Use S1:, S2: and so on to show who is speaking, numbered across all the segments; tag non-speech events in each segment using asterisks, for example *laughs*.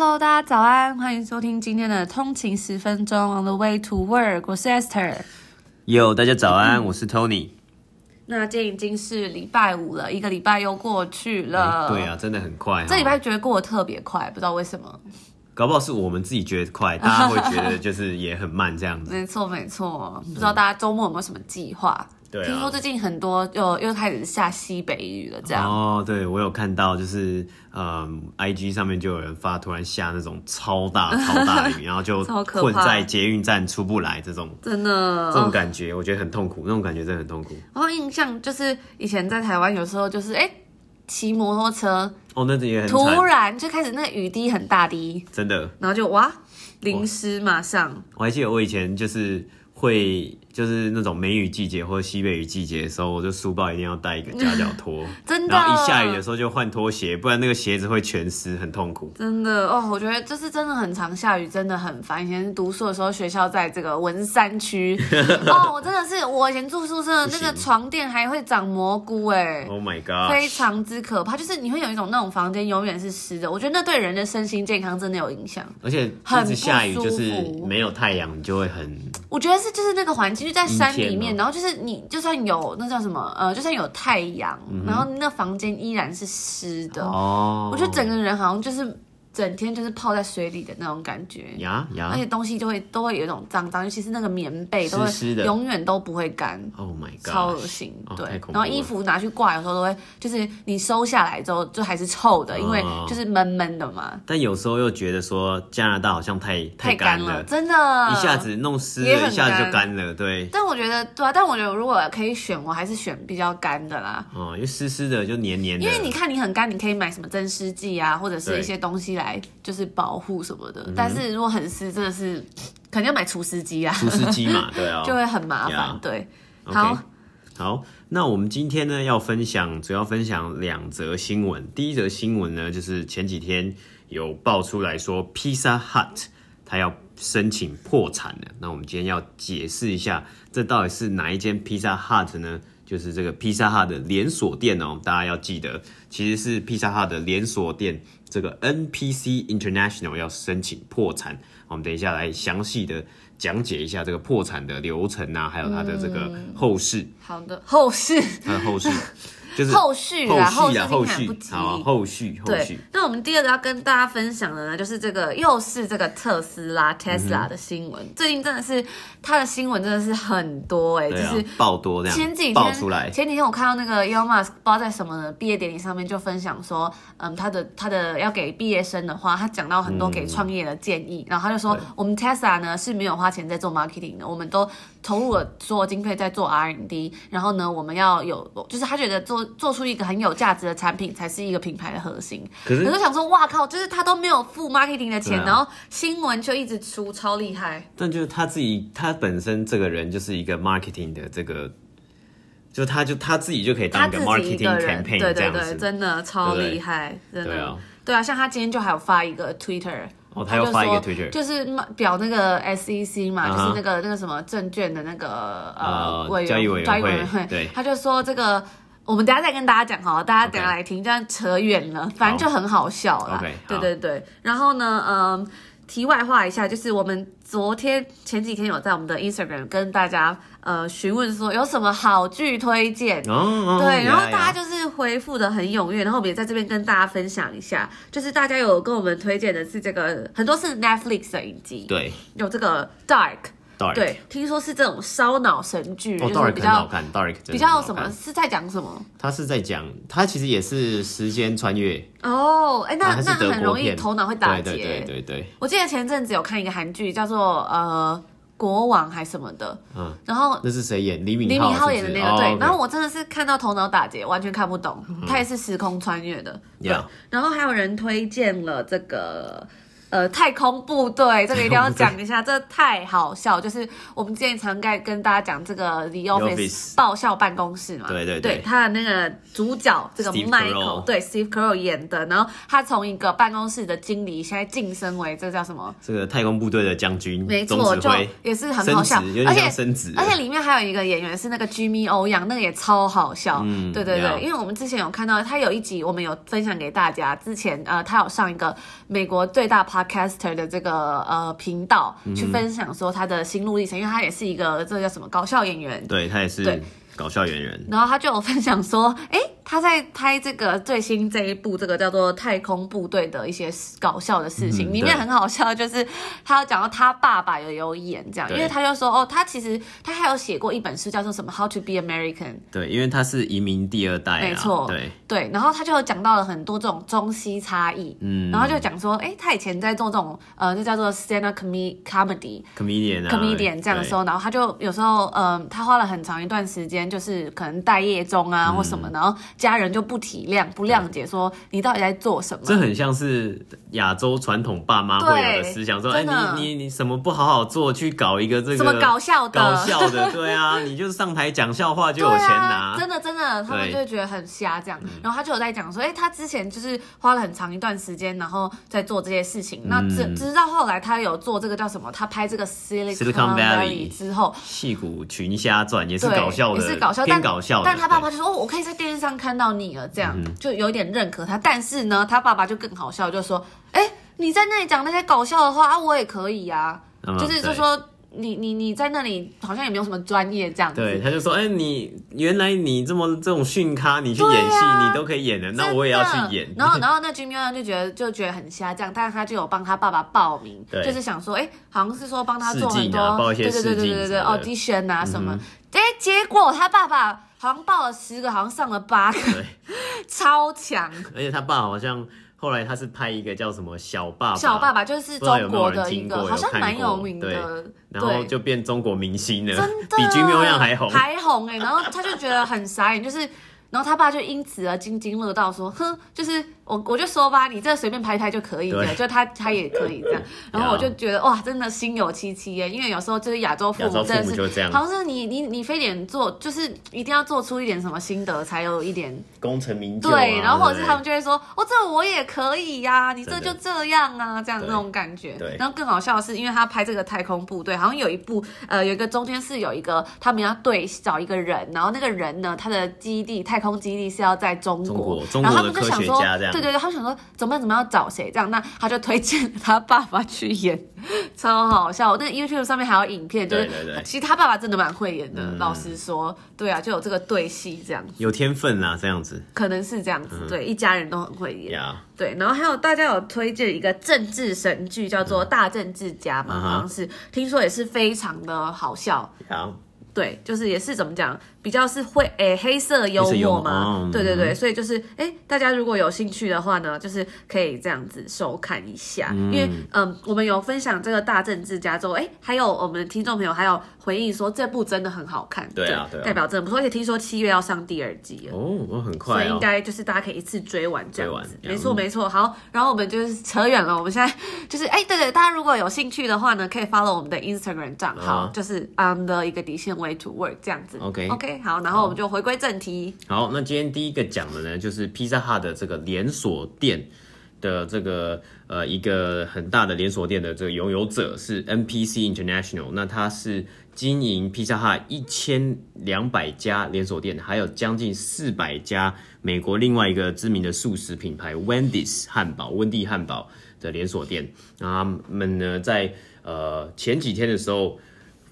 S1: Hello，大家早安，欢迎收听今天的通勤十分钟 On the way to work，我是 Esther。
S2: Yo，大家早安，嗯、我是 Tony。
S1: 那今天已经是礼拜五了，一个礼拜又过去了。
S2: 对啊，真的很快。
S1: 这礼拜觉得过得特别快，不知道为什么。
S2: 搞不好是我们自己觉得快，大家会觉得就是也很慢这样子。*laughs*
S1: 没错没错，不知道大家周末有没有什么计划？对、啊，听说最近很多又又开始下西北雨了，这样。
S2: 哦，对，我有看到，就是嗯，IG 上面就有人发，突然下那种超大超大雨，*laughs* 然后就困在捷运站出不来，这种
S1: 真的
S2: 这种感觉，我觉得很痛苦，那种感觉真的很痛苦。
S1: 然后印象就是以前在台湾，有时候就是哎，骑摩托车
S2: 哦，那也很
S1: 突然就开始那个雨滴很大滴，
S2: 真的，
S1: 然后就哇淋湿马上。
S2: 我还记得我以前就是。会就是那种梅雨季节或者西北雨季节的时候，我就书包一定要带一个夹脚拖，*laughs*
S1: 真的。
S2: 然后一下雨的时候就换拖鞋，不然那个鞋子会全湿，很痛苦。
S1: 真的哦，我觉得就是真的很常下雨，真的很烦。以前读书的时候，学校在这个文山区 *laughs* 哦，我真的是我以前住宿舍，那个床垫还会长蘑菇哎
S2: ，Oh my god，
S1: 非常之可怕。就是你会有一种那种房间永远是湿的，我觉得那对人的身心健康真的有影响。
S2: 而且一直下雨就是没有太阳，你就会很，
S1: 我觉得是。就是那个环境就在山里面，然后就是你就算有那叫什么呃，就算有太阳，嗯、然后那房间依然是湿的。哦，我觉得整个人好像就是。整天就是泡在水里的那种感觉，
S2: 呀呀，
S1: 而且东西就会都会有一种脏脏，尤其是那个棉被都会永远都不会干
S2: ，Oh my God，
S1: 超恶心。对，然后衣服拿去挂，有时候都会就是你收下来之后就还是臭的，因为就是闷闷的嘛。
S2: 但有时候又觉得说加拿大好像太
S1: 太干了，真的，
S2: 一下子弄湿了，一下子就干了，对。
S1: 但我觉得对啊，但我觉得如果可以选，我还是选比较干的啦。
S2: 哦，因为湿湿的就黏黏的。
S1: 因为你看你很干，你可以买什么增湿剂啊，或者是一些东西来。就是保护什么的，嗯、但是如果很湿，真的是肯定要买除湿机啊，
S2: 除湿机嘛，*laughs* 对啊，
S1: 就会很麻烦。对，
S2: 好，okay. 好，那我们今天呢要分享，主要分享两则新闻。第一则新闻呢，就是前几天有爆出来说，Pizza Hut 它要申请破产了。那我们今天要解释一下，这到底是哪一间 Pizza Hut 呢？就是这个 Pizza Hut 的连锁店哦，大家要记得，其实是 Pizza Hut 的连锁店。这个 NPC International 要申请破产，我们等一下来详细的讲解一下这个破产的流程啊，还有它的这个后事。嗯、
S1: 好的，后事。
S2: 它的后事。*laughs* 就是
S1: 后续啊，
S2: 后续啊，
S1: 后续，
S2: 好，后续，后续。
S1: 那我们第二个要跟大家分享的呢，就是这个又是这个特斯拉 Tesla 的新闻。嗯、最近真的是它的新闻真的是很多哎、就是
S2: 爆多这样。
S1: 前几天爆出来，前几天我看到那个 Elon Musk 不知道在什么的毕业典礼上面就分享说，嗯，他的他的要给毕业生的话，他讲到很多给创业的建议，嗯、然后他就说，我们 Tesla 呢是没有花钱在做 marketing 的，我们都投入了所有经费在做 R&D，然后呢，我们要有，就是他觉得做。做出一个很有价值的产品，才是一个品牌的核心。可是，可是想说，哇靠，就是他都没有付 marketing 的钱，啊、然后新闻就一直出，超厉害。
S2: 但就是他自己，他本身这个人就是一个 marketing 的这个，就他就他自己就可以当一个 marketing campaign 对对对，
S1: 真的超厉害，真的。对啊，对啊，像他今天就还有发一个 Twitter，
S2: 哦，他又发一个 Twitter，
S1: 就是表那个 SEC 嘛，uh huh、就是那个那个什么证券的那个呃委员会，交易委员会，对，他就说这个。我们等下再跟大家讲哈，大家等下来听.这样扯远了，反正就很好笑啦。Okay, 对对对，然后呢，嗯，题外话一下，就是我们昨天前几天有在我们的 Instagram 跟大家呃询问说有什么好剧推荐，oh, oh, 对，然后大家就是回复的很踊跃，然后我们也在这边跟大家分享一下，就是大家有跟我们推荐的是这个很多是 Netflix 的影集，
S2: 对，
S1: 有这个 Dark。
S2: Dark
S1: 对，听说是这种烧脑神剧，
S2: 哦、
S1: 就是比较
S2: 很好看。Dark
S1: 比较什么？是在讲什么？
S2: 他是在讲，他其实也是时间穿越。
S1: 哦，哎，那那很容易头脑会打结。
S2: 对对对对对。
S1: 我记得前阵子有看一个韩剧，叫做呃国王还什么的。嗯。然后
S2: 那是谁演？李敏
S1: 李敏镐演的那
S2: 个。对。
S1: 然后我真的是看到头脑打结，完全看不懂。他也是时空穿越的。
S2: 有、嗯。
S1: 然后还有人推荐了这个。呃，太空部队这个一定要讲一下，这太好笑。就是我们之前常该跟大家讲这个 The Office 爆笑办公室嘛，
S2: 对对对，
S1: 他的那个主角这个 Michael，对 Steve Carell 演的，然后他从一个办公室的经理，现在晋升为这个叫什么？
S2: 这个太空部队的将军，
S1: 没错，就也是很好笑，
S2: 而且升职，
S1: 而且里面还有一个演员是那个 Jimmy O Yang，那个也超好笑。嗯，对对对，因为我们之前有看到他有一集，我们有分享给大家，之前呃，他有上一个美国最大 Podcaster 的这个。呃频道去分享说他的心路历程，嗯、因为他也是一个这个叫什么搞笑演员，
S2: 对他也是搞笑演员，
S1: 然后他就有分享说，哎。他在拍这个最新这一部这个叫做《太空部队》的一些搞笑的事情，嗯、里面很好笑，就是他讲到他爸爸也有演这样，因为他就说哦，他其实他还有写过一本书叫做什么《How to Be American》，
S2: 对，因为他是移民第二代，
S1: 没错，对。对，然后他就有讲到了很多这种中西差异，嗯，然后就讲说，哎，他以前在做这种呃，就叫做 stand up comedy
S2: comedian 啊
S1: comedian 这样的时候，然后他就有时候嗯、呃，他花了很长一段时间，就是可能待业中啊、嗯、或什么，然后。家人就不体谅、不谅解，说你到底在做什么？
S2: 这很像是亚洲传统爸妈会有的思想，说：“哎，你你你什么不好好做，去搞一个这个
S1: 什么搞笑的？
S2: 搞笑的，*laughs* 对啊，你就是上台讲笑话就有钱拿。”
S1: 真的真的，他们就会觉得很瞎这样。然后他就有在讲说：“哎，他之前就是花了很长一段时间，然后在做这些事情。那直直到后来，他有做这个叫什么？他拍这个 Silicon Valley 之后，《
S2: 戏骨群侠传》也是搞笑的，
S1: 也是搞笑，
S2: 偏搞笑。
S1: 但他爸爸就说：“哦，我可以在电视上看。”看到你了，这样就有点认可他。但是呢，他爸爸就更好笑，就说：“哎，你在那里讲那些搞笑的话啊，我也可以呀。”就是就说你你你在那里好像也没有什么专业这样子。
S2: 对，他就说：“哎，你原来你这么这种训咖，你去演戏你都可以演的，那我也要去演。”
S1: 然后然后 *laughs* 那 Jimmy 就觉得就觉得很瞎这样，但是他就有帮他爸爸报名，就是想说：“哎，好像是说帮他做很多对对对对对对 audition 啊什么。”哎，结果他爸爸。好像报了十个，好像上了八个，对 *laughs* 超强。
S2: 而且他爸好像后来他是拍一个叫什么小爸爸，
S1: 小爸爸就是中国的一个，好像蛮有名的，对
S2: 然后就变中国明星了，真的比 Jimmy O 样还红，
S1: 还红哎、欸。然后他就觉得很傻眼，就是。然后他爸就因此而津津乐道，说：“哼，就是我我就说吧，你这随便拍拍就可以了，就他他也可以这样。*laughs* ”然后我就觉得哇，真的心有戚戚耶，因为有时候就是亚洲父母真的是，好像是你你你非得做，就是一定要做出一点什么心得，才有一点
S2: 功成名就、啊。
S1: 对，然后或者是他们就会说：“哦，这我也可以呀、啊，你这就这样啊，这样那种感觉。”对。然后更好笑的是，因为他拍这个太空部队，好像有一部呃，有一个中间是有一个他们要对找一个人，然后那个人呢，他的基地太空基地是要。在中国，
S2: 中国
S1: 然后他们就想说，对对对，他想说怎么怎么要找谁这样，那他就推荐他爸爸去演，*laughs* 超好笑。那 YouTube 上面还有影片，就是其实他爸爸真的蛮会演的，嗯、老实说，对啊，就有这个对戏这样子，
S2: 有天分啊，这样子，
S1: 可能是这样子，嗯、对，一家人都很会演，Yeah. 对。然后还有大家有推荐一个政治神剧，叫做《大政治家》嘛，嗯、好像是听说也是非常的好笑，Yeah. 对，就是也是怎么讲。比较是会诶、欸、黑色幽默嘛，哦、对对对，所以就是诶、欸、大家如果有兴趣的话呢，就是可以这样子收看一下，嗯、因为嗯，我们有分享这个大政治家之后，诶、欸，还有我们的听众朋友还有回应说这部真的很好看，
S2: 对啊，对啊，
S1: 代表真的不错，而且听说七月要上第二季了。
S2: 哦，我很快、哦，
S1: 所以应该就是大家可以一次追完这样子，没错没错。好，然后我们就是扯远了，我们现在就是哎、欸、对对，大家如果有兴趣的话呢，可以 follow 我们的 Instagram 账号，啊、就是 on the 一个底线 way to work 这样子，OK。OK 好，然后我们就回。归正题，
S2: 好，那今天第一个讲的呢，就是 Pizza Hut 的这个连锁店的这个呃一个很大的连锁店的这个拥有者是 NPC International，那它是经营 Pizza Hut 一千两百家连锁店，还有将近四百家美国另外一个知名的素食品牌 Wendy's 汉堡、温蒂汉堡的连锁店，那他们呢在呃前几天的时候。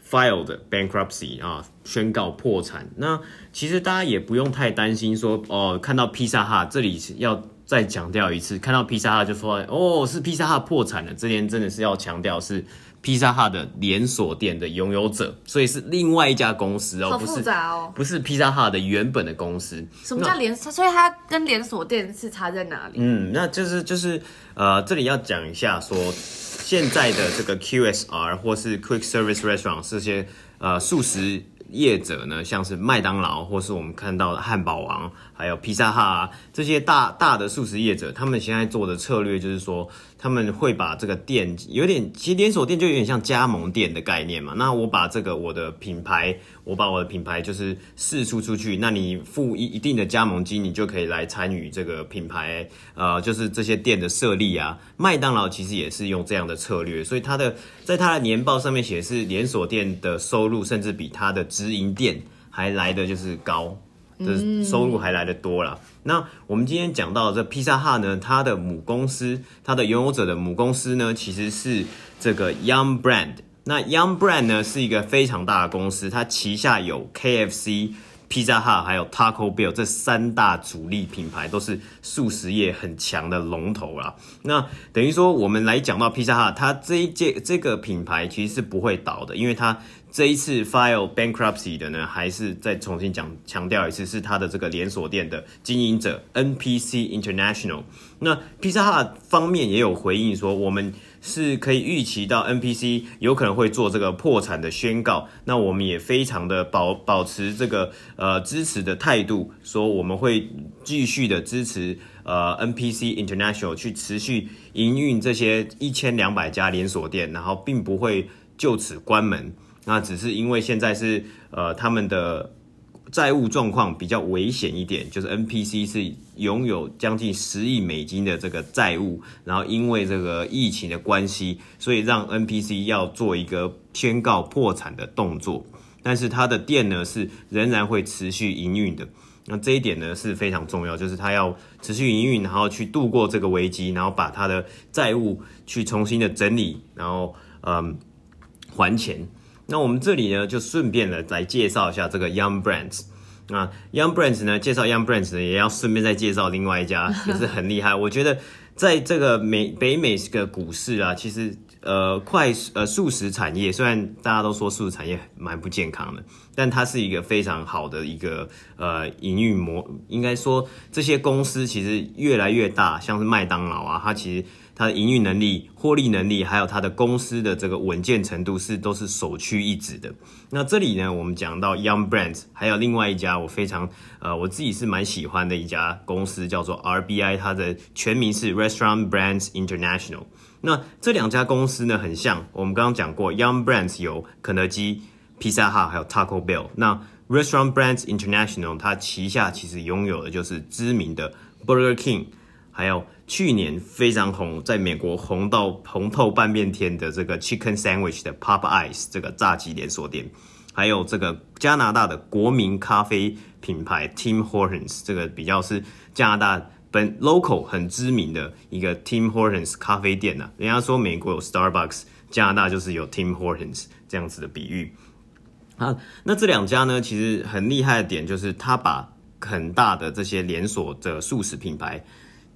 S2: Filed bankruptcy 啊，宣告破产。那其实大家也不用太担心说，说哦，看到披萨哈这里要再强调一次，看到披萨哈就说哦，是披萨哈破产了。这边真的是要强调是披萨哈的连锁店的拥有者，所以是另外一家公司哦，
S1: 不是哦，
S2: 不是披萨哈的原本的公司。
S1: 什么叫连锁？所以它跟连锁店是差在哪里？
S2: 嗯，那就是就是呃，这里要讲一下说。现在的这个 QSR 或是 Quick Service Restaurant 这些呃素食业者呢，像是麦当劳，或是我们看到的汉堡王，还有披萨哈啊，这些大大的素食业者，他们现在做的策略就是说，他们会把这个店有点，其实连锁店就有点像加盟店的概念嘛。那我把这个我的品牌，我把我的品牌就是释出出去，那你付一一定的加盟金，你就可以来参与这个品牌，呃，就是这些店的设立啊。麦当劳其实也是用这样的策略，所以它的在它的年报上面写是连锁店的收入，甚至比它的直营店还来的就是高，的收入还来得多了。嗯、那我们今天讲到的这披萨哈呢，它的母公司，它的拥有者的母公司呢，其实是这个 Young Brand。那 Young Brand 呢是一个非常大的公司，它旗下有 KFC。Pizza Hut 还有 Taco Bell 这三大主力品牌都是速食业很强的龙头啦。那等于说，我们来讲到 Pizza Hut，它这一届这个品牌其实是不会倒的，因为它这一次 file bankruptcy 的呢，还是再重新讲强调一次，是它的这个连锁店的经营者 NPC International。那 Pizza Hut 方面也有回应说，我们。是可以预期到 NPC 有可能会做这个破产的宣告，那我们也非常的保保持这个呃支持的态度，说我们会继续的支持呃 NPC International 去持续营运这些一千两百家连锁店，然后并不会就此关门，那只是因为现在是呃他们的。债务状况比较危险一点，就是 NPC 是拥有将近十亿美金的这个债务，然后因为这个疫情的关系，所以让 NPC 要做一个宣告破产的动作。但是它的店呢是仍然会持续营运的，那这一点呢是非常重要，就是它要持续营运，然后去度过这个危机，然后把它的债务去重新的整理，然后嗯还钱。那我们这里呢，就顺便的来介绍一下这个 Young Brands。那 Young Brands 呢，介绍 Young Brands 呢，也要顺便再介绍另外一家，也是很厉害。我觉得在这个美北美这个股市啊，其实呃快呃素食产业，虽然大家都说素食产业蛮不健康的，但它是一个非常好的一个呃营运模。应该说这些公司其实越来越大，像是麦当劳啊，它其实。它的营运能力、获利能力，还有它的公司的这个稳健程度是都是首屈一指的。那这里呢，我们讲到 Young Brands，还有另外一家我非常呃我自己是蛮喜欢的一家公司，叫做 RBI，它的全名是 Restaurant Brands International。那这两家公司呢很像，我们刚刚讲过，Yum Brands 有肯德基、Pizza Hut 还有 Taco Bell。那 Restaurant Brands International 它旗下其实拥有的就是知名的 Burger King。还有去年非常红，在美国红到红透半边天的这个 Chicken Sandwich 的 Popeyes 这个炸鸡连锁店，还有这个加拿大的国民咖啡品牌 Tim Hortons，这个比较是加拿大本 local 很知名的一个 Tim Hortons 咖啡店啊。人家说美国有 Starbucks，加拿大就是有 Tim Hortons 这样子的比喻啊。那这两家呢，其实很厉害的点就是，他把很大的这些连锁的素食品牌。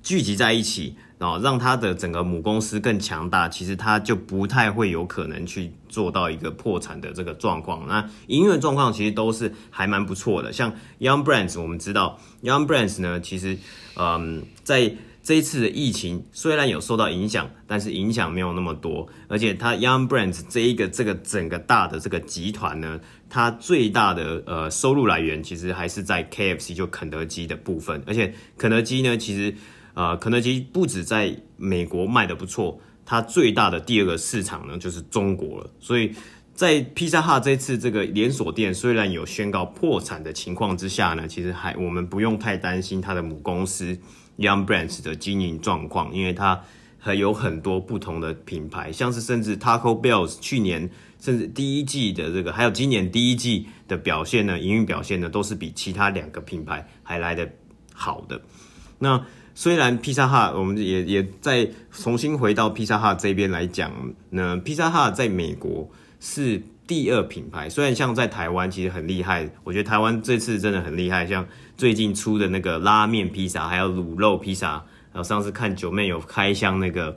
S2: 聚集在一起，然后让他的整个母公司更强大，其实他就不太会有可能去做到一个破产的这个状况。那营运状况其实都是还蛮不错的。像 Young Brands，我们知道 Young Brands 呢，其实嗯，在这一次的疫情虽然有受到影响，但是影响没有那么多。而且它 Young Brands 这一个这个整个大的这个集团呢，它最大的呃收入来源其实还是在 KFC 就肯德基的部分。而且肯德基呢，其实呃，肯德基不止在美国卖得不错，它最大的第二个市场呢就是中国了。所以在披萨哈这次这个连锁店虽然有宣告破产的情况之下呢，其实还我们不用太担心它的母公司 Young Brands 的经营状况，因为它还有很多不同的品牌，像是甚至 Taco Bell 去年甚至第一季的这个，还有今年第一季的表现呢，营运表现呢都是比其他两个品牌还来得好的。那虽然披萨哈，我们也也再重新回到披萨哈这边来讲呢，披萨哈在美国是第二品牌。虽然像在台湾其实很厉害，我觉得台湾这次真的很厉害，像最近出的那个拉面披萨，还有卤肉披萨，然后上次看九妹有开箱那个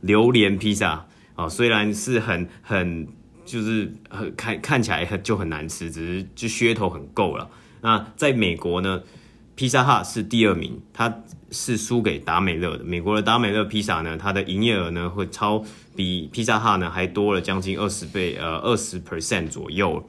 S2: 榴莲披萨啊，虽然是很很就是很看看起来很就很难吃，只是就噱头很够了。那在美国呢？披萨哈是第二名，它是输给达美乐的。美国的达美乐披萨呢，它的营业额呢会超比披萨哈呢还多了将近二十倍，呃，二十 percent 左右。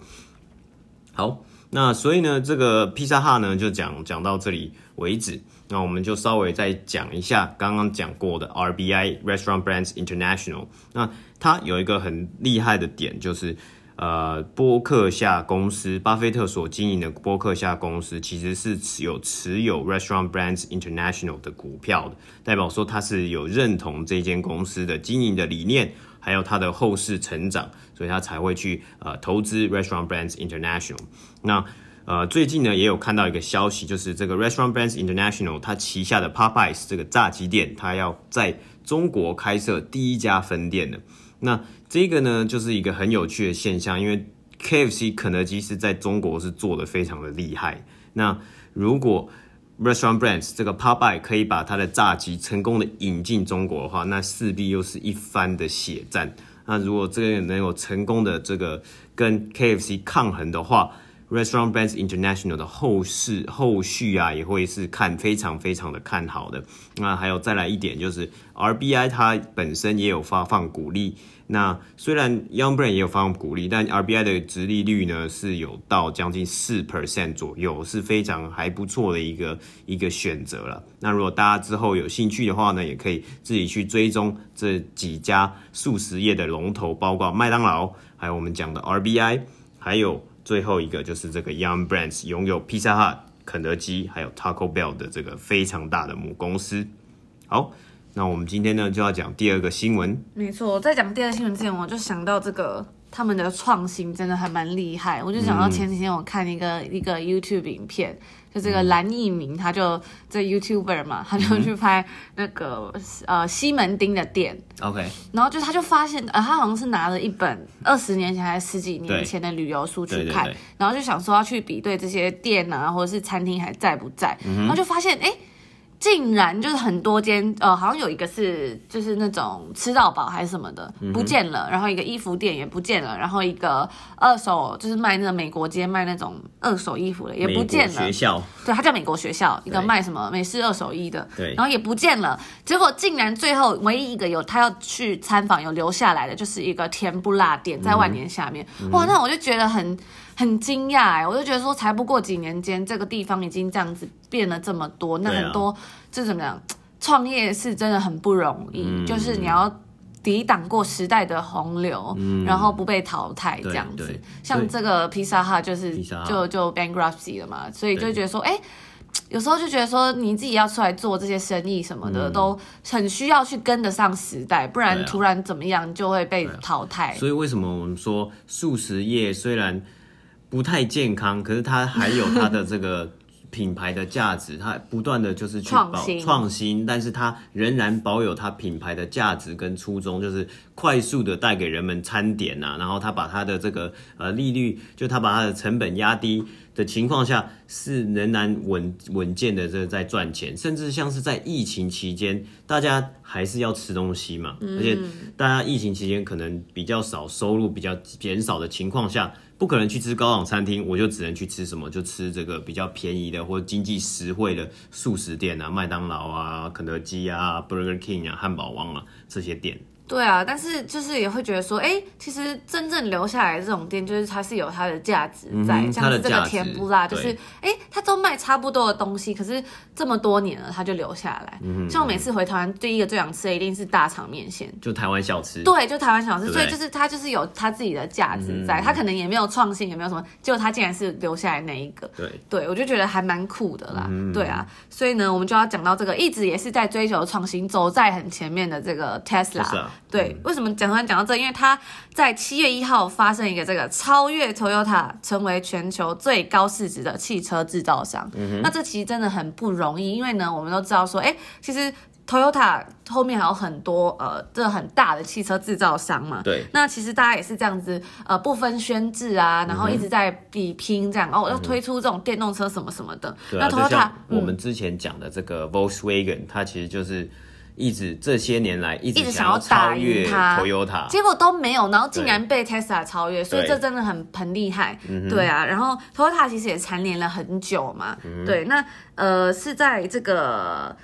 S2: 好，那所以呢，这个披萨哈呢就讲讲到这里为止。那我们就稍微再讲一下刚刚讲过的 RBI Restaurant Brands International。那它有一个很厉害的点，就是呃，波克夏公司，巴菲特所经营的波克夏公司，其实是持有持有 Restaurant Brands International 的股票的，代表说他是有认同这间公司的经营的理念，还有它的后市成长，所以他才会去呃投资 Restaurant Brands International。那呃，最近呢也有看到一个消息，就是这个 Restaurant Brands International 它旗下的 Popeyes 这个炸鸡店，它要在中国开设第一家分店的。那这个呢就是一个很有趣的现象，因为 KFC 肯德基是在中国是做的非常的厉害。那如果 Restaurant Brands 这个 Popeye 可以把它的炸鸡成功的引进中国的话，那势必又是一番的血战。那如果这个能有成功的这个跟 KFC 抗衡的话，Restaurant Brands International 的后市后续啊，也会是看非常非常的看好的。那还有再来一点，就是 RBI 它本身也有发放股利。那虽然 Young Brand 也有发放股利，但 RBI 的殖利率呢是有到将近四 percent 左右，是非常还不错的一个一个选择了。那如果大家之后有兴趣的话呢，也可以自己去追踪这几家速食业的龙头，包括麦当劳，还有我们讲的 RBI，还有。最后一个就是这个 Young Brands 拥有 Pizza Hut、肯德基还有 Taco Bell 的这个非常大的母公司。好，那我们今天呢就要讲第二个新闻。
S1: 没错，在讲第二个新闻之前，我就想到这个。他们的创新真的还蛮厉害，我就想到前几天我看一个、嗯、一个 YouTube 影片，就这个蓝奕明，他就这 YouTuber 嘛，他就去拍那个、嗯、呃西门町的店
S2: ，OK，
S1: 然后就他就发现，呃，他好像是拿了一本二十年前还是十几年前的旅游书去看，然后就想说要去比对这些店啊或者是餐厅还在不在，嗯、然后就发现哎。诶竟然就是很多间，呃，好像有一个是就是那种吃到饱还是什么的不见了，然后一个衣服店也不见了，然后一个二手就是卖那个美国街卖那种二手衣服的也不见了。
S2: 学校，
S1: 对，他叫美国学校，一个卖什么美式二手衣的，对，然后也不见了。结果竟然最后唯一一个有他要去参访有留下来的，就是一个甜不辣店在万年下面。哇，那我就觉得很。很惊讶哎，我就觉得说，才不过几年间，这个地方已经这样子变了这么多。那很多这怎么样？创业是真的很不容易，嗯、就是你要抵挡过时代的洪流，嗯、然后不被淘汰这样子。像这个披萨哈就是就就 bankruptcy 了嘛，所以就觉得说，哎，有时候就觉得说，你自己要出来做这些生意什么的，嗯、都很需要去跟得上时代，不然突然怎么样就会被淘汰。
S2: 所以为什么我们说素食业虽然不太健康，可是它还有它的这个 *laughs* 品牌的价值，它不断的就是去保创新，创新，但是它仍然保有它品牌的价值跟初衷，就是快速的带给人们餐点啊，然后它把它的这个呃利率，就它把它的成本压低的情况下，是仍然稳稳健的这在赚钱，甚至像是在疫情期间，大家还是要吃东西嘛，而且大家疫情期间可能比较少收入，比较减少的情况下。不可能去吃高档餐厅，我就只能去吃什么？就吃这个比较便宜的或者经济实惠的素食店啊，麦当劳啊、肯德基啊、Burger King 啊、汉堡王啊这些店。
S1: 对啊，但是就是也会觉得说，哎，其实真正留下来的这种店，就是它是有它的价值在，嗯、像是这个甜不辣，就是哎，它都卖差不多的东西，可是这么多年了，它就留下来。嗯、像我每次回台湾，第一个最想吃的一定是大肠面线，
S2: 就台湾小吃。
S1: 对，就台湾小吃，所以就是它就是有它自己的价值在，它、嗯、可能也没有创新，也没有什么，结果它竟然是留下来那一个。
S2: 对，
S1: 对我就觉得还蛮酷的啦。嗯、对啊，所以呢，我们就要讲到这个，一直也是在追求创新，走在很前面的这个 Tesla。对，为什么？讲完讲到这，因为他在七月一号发生一个这个超越 Toyota 成为全球最高市值的汽车制造商。嗯哼。那这其实真的很不容易，因为呢，我们都知道说，哎，其实 Toyota 后面还有很多呃，这很大的汽车制造商嘛。
S2: 对。
S1: 那其实大家也是这样子，呃，不分宣制啊，然后一直在比拼这样，哦，要推出这种电动车什么什么的。
S2: 对啊。那 Toyota，我们之前讲的这个 Volkswagen，它其实就是。一直这些年来一直想要超越 Toyota，
S1: 结果都没有，然后竟然被 Tesla 超越，所以这真的很很厉害，对啊。然后 Toyota 其实也蝉联了很久嘛，对。那呃是在这个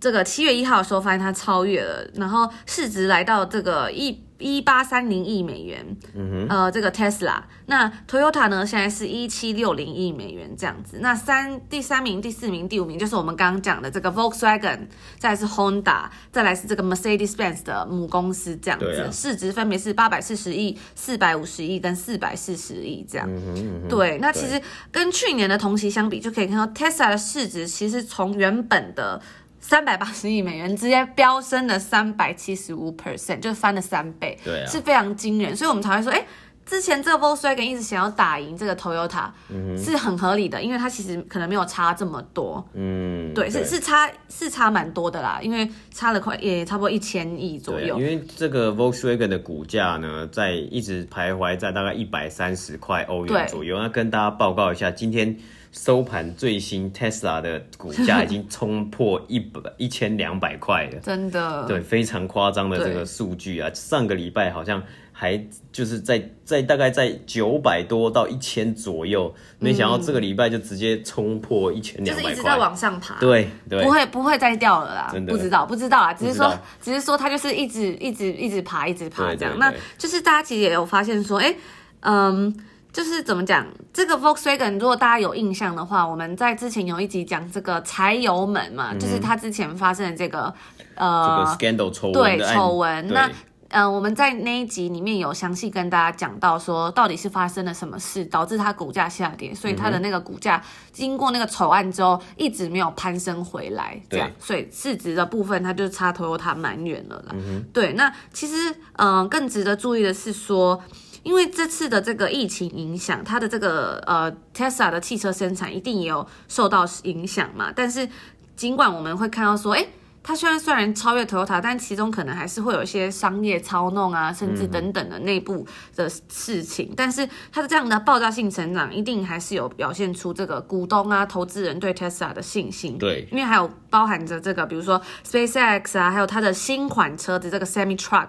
S1: 这个七月一号的时候发现它超越了，然后市值来到这个一一八三零亿美元，
S2: 嗯哼，
S1: 呃，这个 Tesla，那 Toyota 呢，现在是一七六零亿美元这样子。那三第三名、第四名、第五名就是我们刚刚讲的这个 Volkswagen，再来是 Honda，再来是这个 Mercedes-Benz 的母公司这样子，啊、市值分别是八百四十亿、四百五十亿跟四百四十亿这样。
S2: 嗯哼嗯哼
S1: 对，那其实跟去年的同期相比，就可以看到 Tesla 的市值其实从原本的三百八十亿美元直接飙升了三百七十五 percent，就翻了三倍，
S2: 对啊，
S1: 是非常惊人，所以我们才会说，哎，之前这个 Volkswagen 一直想要打赢这个 Toyota，嗯，是很合理的，因为它其实可能没有差这么多，
S2: 嗯，
S1: 对，对。是是差是差蛮多的啦，因为差了快也差不多一千亿左右，
S2: 因为这个 Volkswagen 的股价呢，在一直徘徊在大概一百三十块欧元左右，那跟大家报告一下，今天。收盘最新，Tesla 的股价已经冲破一百一千两百块了，
S1: 真的，
S2: 对，非常夸张的这个数据啊！上个礼拜好像还就是在在大概在九百多到一千左右，没想到这个礼拜就直接冲破一千两百块，
S1: 就是一直在往上爬，
S2: 对对，
S1: 不会不会再掉了啦，
S2: 真的。
S1: 不知道不知道啊，只是说只是说它就是一直一直一直爬一直爬这样，那就是大家其实也有发现说，哎、欸，嗯。就是怎么讲，这个 Volkswagen，如果大家有印象的话，我们在之前有一集讲这个柴油门嘛，嗯、就是它之前发生的这个呃
S2: 这个 scandal 丑闻
S1: 对丑闻。那呃我们在那一集里面有详细跟大家讲到说，到底是发生了什么事导致它股价下跌，所以它的那个股价经过那个丑案之后一直没有攀升回来，这样，所以市值的部分它就差 Toyota 蛮远了啦。
S2: 嗯、
S1: 对，那其实嗯、呃、更值得注意的是说。因为这次的这个疫情影响，它的这个呃 Tesla 的汽车生产一定也有受到影响嘛。但是尽管我们会看到说，哎，它虽然虽然超越 Toyota，但其中可能还是会有一些商业操弄啊，甚至等等的内部的事情。嗯、但是它的这样的爆炸性成长，一定还是有表现出这个股东啊、投资人对 Tesla 的信心。
S2: 对，
S1: 因为还有包含着这个，比如说 SpaceX 啊，还有它的新款车子这个 Semi Truck。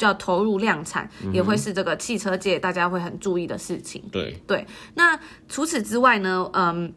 S1: 就要投入量产，也会是这个汽车界大家会很注意的事情。
S2: 对
S1: 对，那除此之外呢？嗯。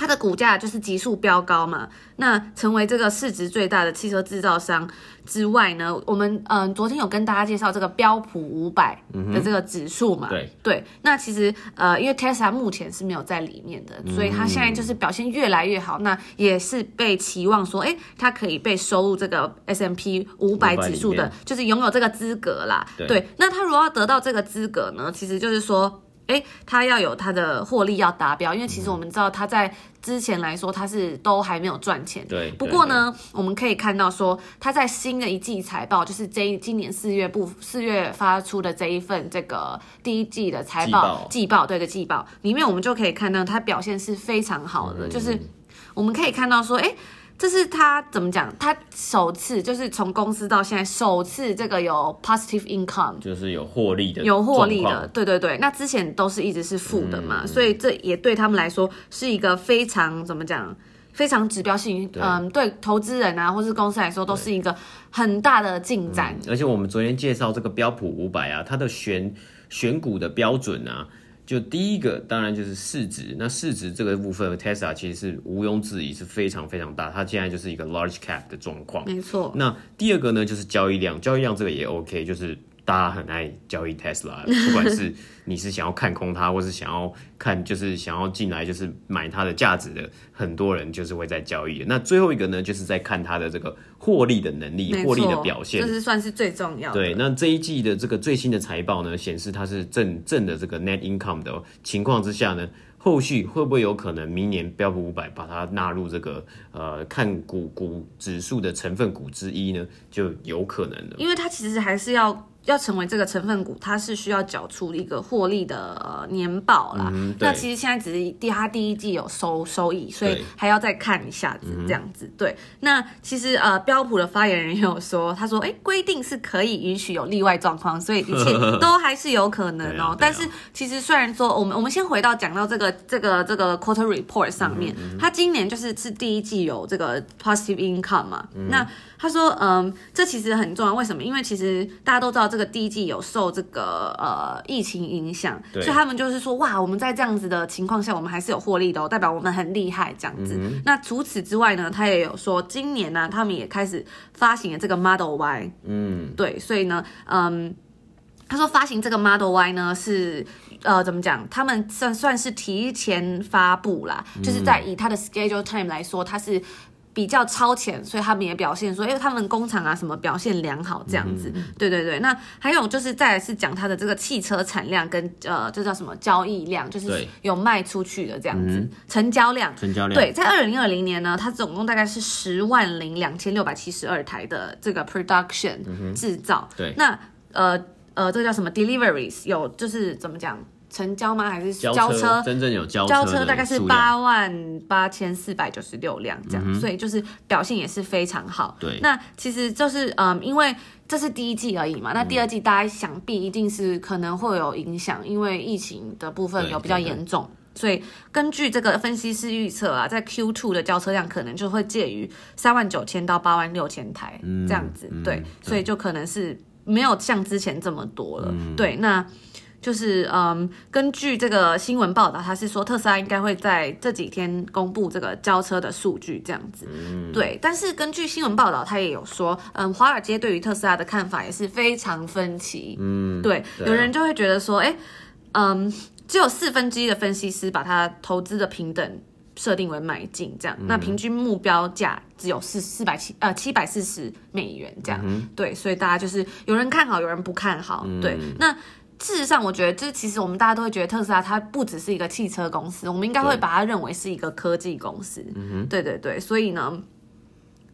S1: 它的股价就是急速飙高嘛，那成为这个市值最大的汽车制造商之外呢，我们嗯、呃、昨天有跟大家介绍这个标普五百的这个指数嘛，
S2: 嗯、对。
S1: 对，那其实呃因为 Tesla 目前是没有在里面的，嗯、所以它现在就是表现越来越好，那也是被期望说，哎，它可以被收入这个 S M P 五百指数的，就是拥有这个资格啦。对，对，那它如果要得到这个资格呢，其实就是说。哎，他要有他的获利要达标，因为其实我们知道他在之前来说他是都还没有赚钱。
S2: 对。
S1: 不过呢，我们可以看到说他在新的一季财报，就是这一今年四月不四月发出的这一份这个第一季的财报季报，对的季报里面，我们就可以看到他表现是非常好的，嗯、就是我们可以看到说，哎。这是他怎么讲？他首次就是从公司到现在首次这个有 positive income，
S2: 就是有获利的，
S1: 有获利的。对对对，那之前都是一直是负的嘛，嗯、所以这也对他们来说是一个非常怎么讲？非常指标性。嗯，对投资人啊，或是公司来说，都是一个很大的进展、
S2: 嗯。而且我们昨天介绍这个标普五百啊，它的选选股的标准啊。就第一个，当然就是市值。那市值这个部分，Tesla 其实是毋庸置疑是非常非常大，它现在就是一个 large cap 的状况。
S1: 没错。
S2: 那第二个呢，就是交易量，交易量这个也 OK，就是。大家很爱交易 Tesla，*laughs* 不管是你是想要看空它，或是想要看，就是想要进来就是买它的价值的，很多人就是会在交易。那最后一个呢，就是在看它的这个获利的能力、获利的表现，
S1: 这是算是最重要的。
S2: 对，那这一季的这个最新的财报呢，显示它是正正的这个 net income 的情况之下呢，后续会不会有可能明年标普五百把它纳入这个呃看股股指数的成分股之一呢？就有可能了，
S1: 因为它其实还是要。要成为这个成分股，它是需要缴出一个获利的年报啦。
S2: 嗯、
S1: 那其实现在只是第它第一季有收收益，所以还要再看一下子这样子。对，那其实呃标普的发言人也有说，他说哎规定是可以允许有例外状况，所以一切都还是有可能哦、喔。啊啊、但是其实虽然说我们我们先回到讲到这个这个这个 quarter report 上面，嗯嗯、今年就是是第一季有这个 positive income 嘛。嗯、那他说嗯这其实很重要，为什么？因为其实大家都知道。这个第一季有受这个呃疫情影
S2: 响，
S1: 所以他们就是说哇，我们在这样子的情况下，我们还是有获利的哦，代表我们很厉害这样子。嗯、那除此之外呢，他也有说今年呢、啊，他们也开始发行了这个 Model Y，嗯，对，所以呢，嗯，他说发行这个 Model Y 呢是呃怎么讲，他们算算是提前发布啦，嗯、就是在以他的 schedule time 来说，他是。比较超前，所以他们也表现说，因为他们工厂啊什么表现良好这样子，嗯、对对对。那还有就是再来是讲它的这个汽车产量跟呃，这叫什么交易量，就是有卖出去的这样子，嗯、成交量。
S2: 成交量。
S1: 对，在二零二零年呢，它总共大概是十万零两千六百七十二台的这个 production 制造。
S2: 嗯、对。
S1: 那呃呃，这个叫什么 deliveries 有就是怎么讲？成交吗？还是交车？
S2: 真正有交
S1: 交车大概是八万八千四百九十六辆这样，嗯、所以就是表现也是非常好。
S2: 对，
S1: 那其实就是嗯，因为这是第一季而已嘛，那第二季大家想必一定是可能会有影响，嗯、因为疫情的部分有比较严重，所以根据这个分析师预测啊，在 Q two 的交车量可能就会介于三万九千到八万六千台这样子。嗯、对，对所以就可能是没有像之前这么多了。嗯、对，那。就是嗯，根据这个新闻报道，他是说特斯拉应该会在这几天公布这个交车的数据，这样子。嗯，对。但是根据新闻报道，他也有说，嗯，华尔街对于特斯拉的看法也是非常分歧。嗯，对。有人就会觉得说，哎，嗯，只有四分之一的分析师把他投资的平等设定为买进，这样。嗯，那平均目标价只有四四百七呃七百四十美元这样。嗯，对，所以大家就是有人看好，有人不看好。嗯，对，那。事实上，我觉得就是其实我们大家都会觉得特斯拉它不只是一个汽车公司，我们应该会把它认为是一个科技公司。嗯对对对，所以呢，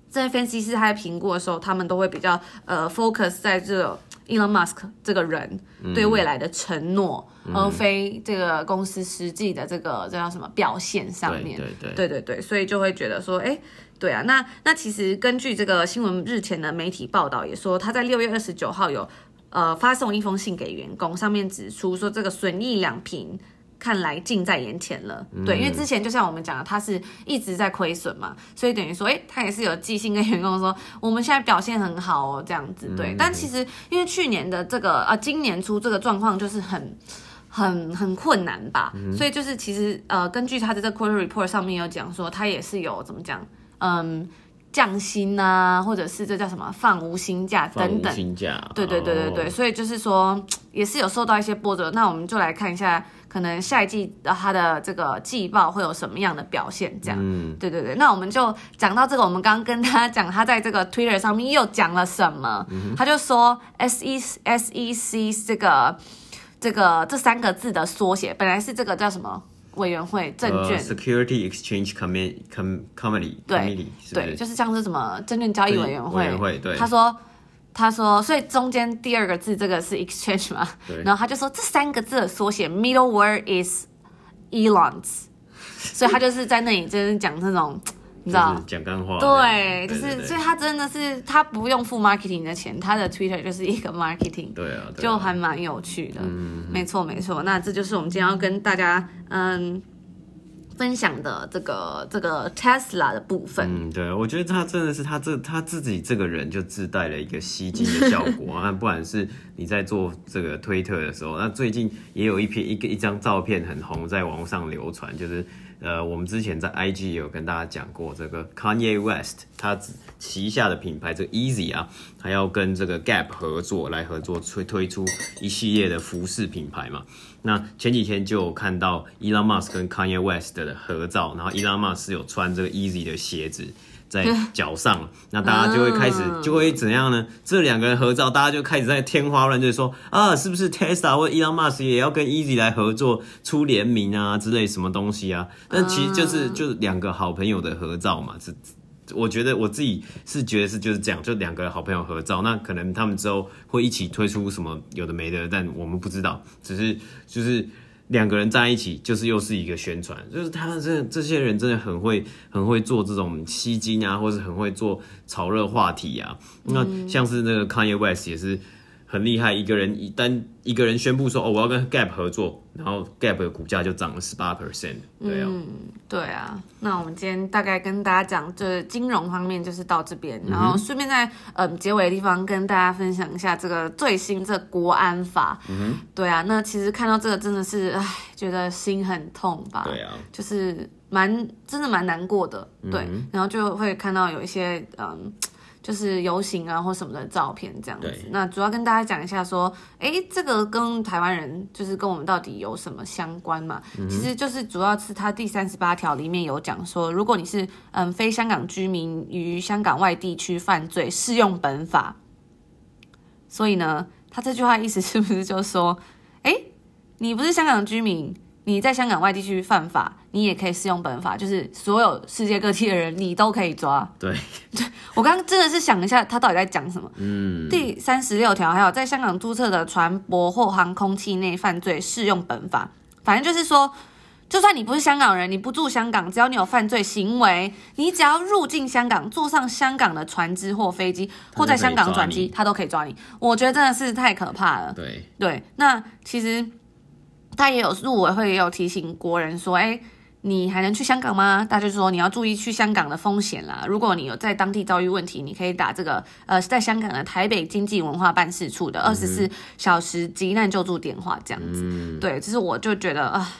S1: 在分析师他在评估的时候，他们都会比较呃 focus 在这个 Elon Musk 这个人对未来的承诺，嗯、而非这个公司实际的这个这叫什么表现上面。对对对对对，所以就会觉得说，哎，对啊，那那其实根据这个新闻日前的媒体报道也说，他在六月二十九号有。呃，发送一封信给员工，上面指出说这个损益两平看来近在眼前了。嗯、对，因为之前就像我们讲的，他是一直在亏损嘛，所以等于说，哎，他也是有寄信跟员工说，我们现在表现很好哦，这样子。对，嗯、但其实因为去年的这个呃，今年初这个状况就是很很很困难吧，嗯、所以就是其实呃，根据他的这个 quarter report 上面有讲说，他也是有怎么讲，嗯。降薪啊，或者是这叫什么放无薪假等等，
S2: 薪假，
S1: 对对对对对，哦、所以就是说也是有受到一些波折。那我们就来看一下，可能下一季的它的这个季报会有什么样的表现？这样，嗯，对对对。那我们就讲到这个，我们刚刚跟他讲，他在这个 Twitter 上面又讲了什么？嗯、他就说 S E S E C 这个这个这三个字的缩写，本来是这个叫什么？委员会证券、
S2: uh,，Security Exchange Committee Committee，
S1: 对对，就是像是什么证券交易委员会。
S2: 委员会对。
S1: 他说，他说，所以中间第二个字这个是 exchange 嘛？然后他就说这三个字的缩写，middle word is Elon's，所以他就是在那里就是讲这种。你知道？
S2: 讲干话，
S1: 对，就是，所以他真的是他不用付 marketing 的钱，他的 Twitter 就是一个 marketing，
S2: 对啊，
S1: 就还蛮有趣的，没错没错。那这就是我们今天要跟大家嗯分享的这个这个 Tesla 的部分。
S2: 嗯，对，我觉得他真的是他这他自己这个人就自带了一个吸睛的效果啊，*laughs* 不管是你在做这个推特的时候，那最近也有一篇一个一张照片很红，在网上流传，就是。呃，我们之前在 IG 有跟大家讲过，这个 Kanye West 他旗下的品牌这个 Easy 啊，还要跟这个 Gap 合作来合作推推出一系列的服饰品牌嘛。那前几天就有看到 Elon Musk 跟 Kanye West 的合照，然后 Elon Musk 有穿这个 Easy 的鞋子。在脚上，*laughs* 那大家就会开始就会怎样呢？这两个人合照，大家就开始在天花乱坠说啊，是不是 Tesla 或 Elon Musk 也要跟 Easy 来合作出联名啊之类什么东西啊？但其实就是就是两个好朋友的合照嘛。这我觉得我自己是觉得是就是这样，就两个好朋友合照，那可能他们之后会一起推出什么有的没的，但我们不知道，只是就是。两个人在一起，就是又是一个宣传，就是他们这这些人真的很会，很会做这种吸睛啊，或是很会做炒热话题啊。那像是那个 Kanye West 也是，很厉害，一个人一单一个人宣布说哦，我要跟 Gap 合作，然后 Gap 的股价就涨了十八 percent。对啊、嗯，
S1: 对啊。那我们今天大概跟大家讲，这金融方面就是到这边，然后顺便在嗯结尾的地方跟大家分享一下这个最新这国安法。对啊。那其实看到这个真的是唉，觉得心很痛吧？
S2: 对啊，
S1: 就是蛮真的蛮难过的。对，嗯、然后就会看到有一些嗯。就是游行啊或什么的照片这样子，那主要跟大家讲一下说，哎，这个跟台湾人就是跟我们到底有什么相关嘛？嗯、其实就是主要是他第三十八条里面有讲说，如果你是嗯非香港居民于香港外地区犯罪，适用本法。所以呢，他这句话意思是不是就是说，哎，你不是香港居民？你在香港外地区犯法，你也可以适用本法，就是所有世界各地的人，你都可以抓。
S2: 对，*laughs*
S1: 我刚刚真的是想一下，他到底在讲什么？嗯，第三十六条还有在香港注册的船舶或航空器内犯罪，适用本法。反正就是说，就算你不是香港人，你不住香港，只要你有犯罪行为，你只要入境香港，坐上香港的船只或飞机，或在香港转机，他都可以抓你。我觉得真的是太可怕了。
S2: 对
S1: 对，那其实。他也有入委会也有提醒国人说，哎，你还能去香港吗？大家就说你要注意去香港的风险啦。如果你有在当地遭遇问题，你可以打这个呃，在香港的台北经济文化办事处的二十四小时急难救助电话这样子。嗯、对，就是我就觉得啊。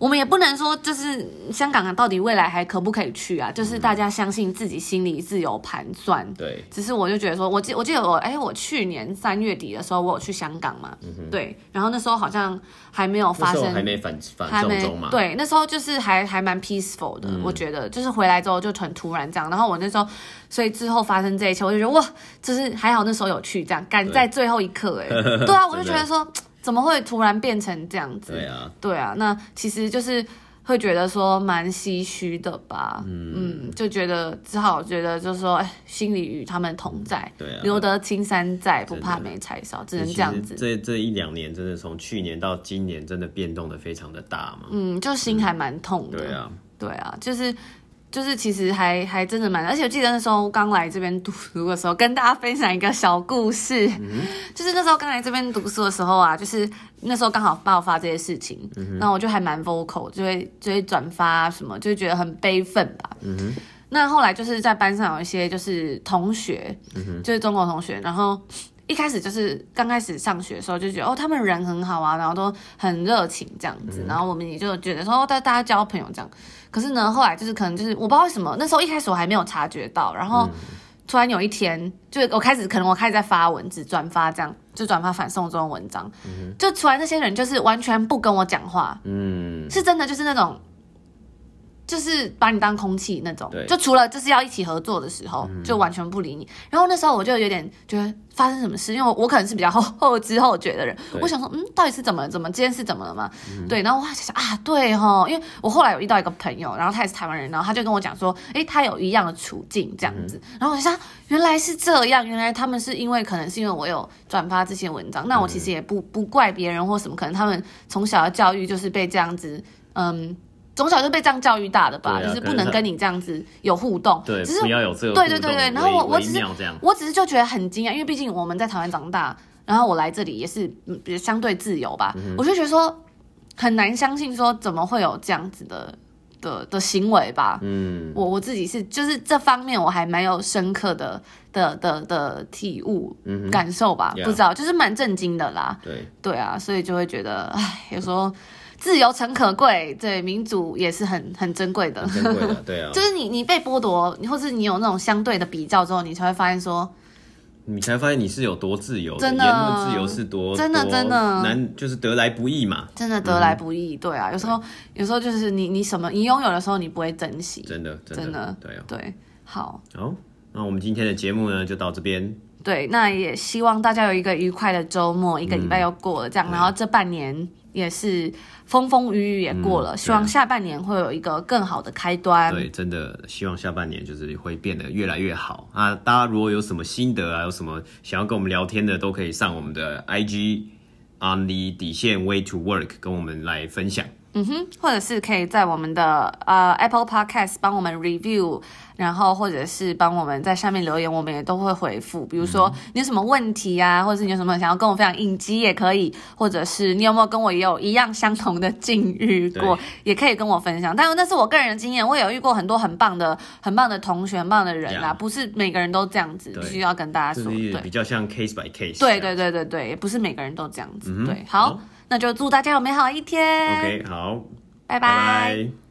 S1: 我们也不能说，就是香港到底未来还可不可以去啊？就是大家相信自己心里自有盘算。
S2: 对，
S1: 只是我就觉得说，我记我记得我，哎，我去年三月底的时候，我有去香港嘛。嗯。对，然后那时候好像还没有发生，
S2: 还没反反送中嘛。
S1: 对，那时候就是还还蛮 peaceful 的，嗯、我觉得就是回来之后就很突然这样。然后我那时候，所以之后发生这一切，我就觉得哇，就是还好那时候有去这样，赶在最后一刻，哎，*laughs* 对啊，我就觉得说。怎么会突然变成这样子？
S2: 对啊，
S1: 对啊，那其实就是会觉得说蛮唏嘘的吧。嗯嗯，就觉得只好觉得就是说，哎，心里与他们同在。
S2: 对啊，
S1: 留得青山在，不怕没柴烧，只能这样子。
S2: 这这一两年，真的从去年到今年，真的变动的非常的大嘛。
S1: 嗯，就心还蛮痛的。
S2: 对啊，
S1: 对啊，就是。就是其实还还真的蛮，而且我记得那时候刚来这边读书的时候，跟大家分享一个小故事。嗯、*laughs* 就是那时候刚来这边读书的时候啊，就是那时候刚好爆发这些事情，嗯、那我就还蛮 vocal，就会就会转发什么，就会觉得很悲愤吧。嗯、那后来就是在班上有一些就是同学，嗯、就是中国同学，然后一开始就是刚开始上学的时候就觉得哦，他们人很好啊，然后都很热情这样子，嗯、然后我们也就觉得说大大家交朋友这样。可是呢，后来就是可能就是我不知道为什么，那时候一开始我还没有察觉到，然后突然有一天，就我开始可能我开始在发文字转发这样，就转发反送中文章，嗯、就突然那些人就是完全不跟我讲话，嗯，是真的就是那种。就是把你当空气那种，就除了就是要一起合作的时候，就完全不理你。然后那时候我就有点觉得发生什么事，因为我可能是比较后后知后觉的人，我想说，嗯，到底是怎么怎么这件事怎么了嘛？对，然后我还想想啊，对齁，因为我后来有遇到一个朋友，然后他也是台湾人，然后他就跟我讲说，诶，他有一样的处境这样子。然后我想原来是这样，原来他们是因为可能是因为我有转发这些文章，那我其实也不不怪别人或什么，可能他们从小的教育就是被这样子，嗯。从小就被这样教育大的吧，啊、就是不能跟你这样子有互动，
S2: 对，
S1: 只是
S2: 不要有这个
S1: 对对对对。然后我我只是我只是就觉得很惊讶，因为毕竟我们在台湾长大，然后我来这里也是相对自由吧，嗯、我就觉得说很难相信说怎么会有这样子的的的行为吧。嗯，我我自己是就是这方面我还蛮有深刻的的的的，体悟、嗯、感受吧，不知道就是蛮震惊的啦。
S2: 对
S1: 对啊，所以就会觉得哎，有时候。自由诚可贵，对民主也是很很珍贵的。
S2: 珍贵的，对啊。*laughs*
S1: 就是你你被剥夺，或是你有那种相对的比较之后，你才会发现说，
S2: 你才发现你是有多自由的，
S1: 真的
S2: 言论自由是多
S1: 真的真的
S2: 难，就是得来不易嘛。
S1: 真的得来不易，对啊。有时候有时候就是你你什么你拥有的时候，你不会珍惜。
S2: 真的真的，真的对啊。
S1: 对，好。
S2: 好，那我们今天的节目呢，就到这边。
S1: 对，那也希望大家有一个愉快的周末，一个礼拜又过了，这样，嗯、然后这半年。也是风风雨雨也过了，嗯、希望下半年会有一个更好的开端。
S2: 对，真的希望下半年就是会变得越来越好啊！大家如果有什么心得啊，有什么想要跟我们聊天的，都可以上我们的 IG on the 底线 way to work 跟我们来分享。
S1: 嗯哼，或者是可以在我们的呃 Apple Podcast 帮我们 review，然后或者是帮我们在下面留言，我们也都会回复。比如说你有什么问题啊，或者是你有什么想要跟我分享影集也可以，或者是你有没有跟我也有一样相同的境遇过，也可以跟我分享。但是那是我个人的经验，我也有遇过很多很棒的、很棒的同学、很棒的人啊，不是每个人都这样子，必须要跟大家说，对，
S2: 比较像 case by case。
S1: 对对对对对，也不是每个人都这样子。对，好。那就祝大家有美好一天。
S2: OK，好，
S1: 拜拜。拜拜。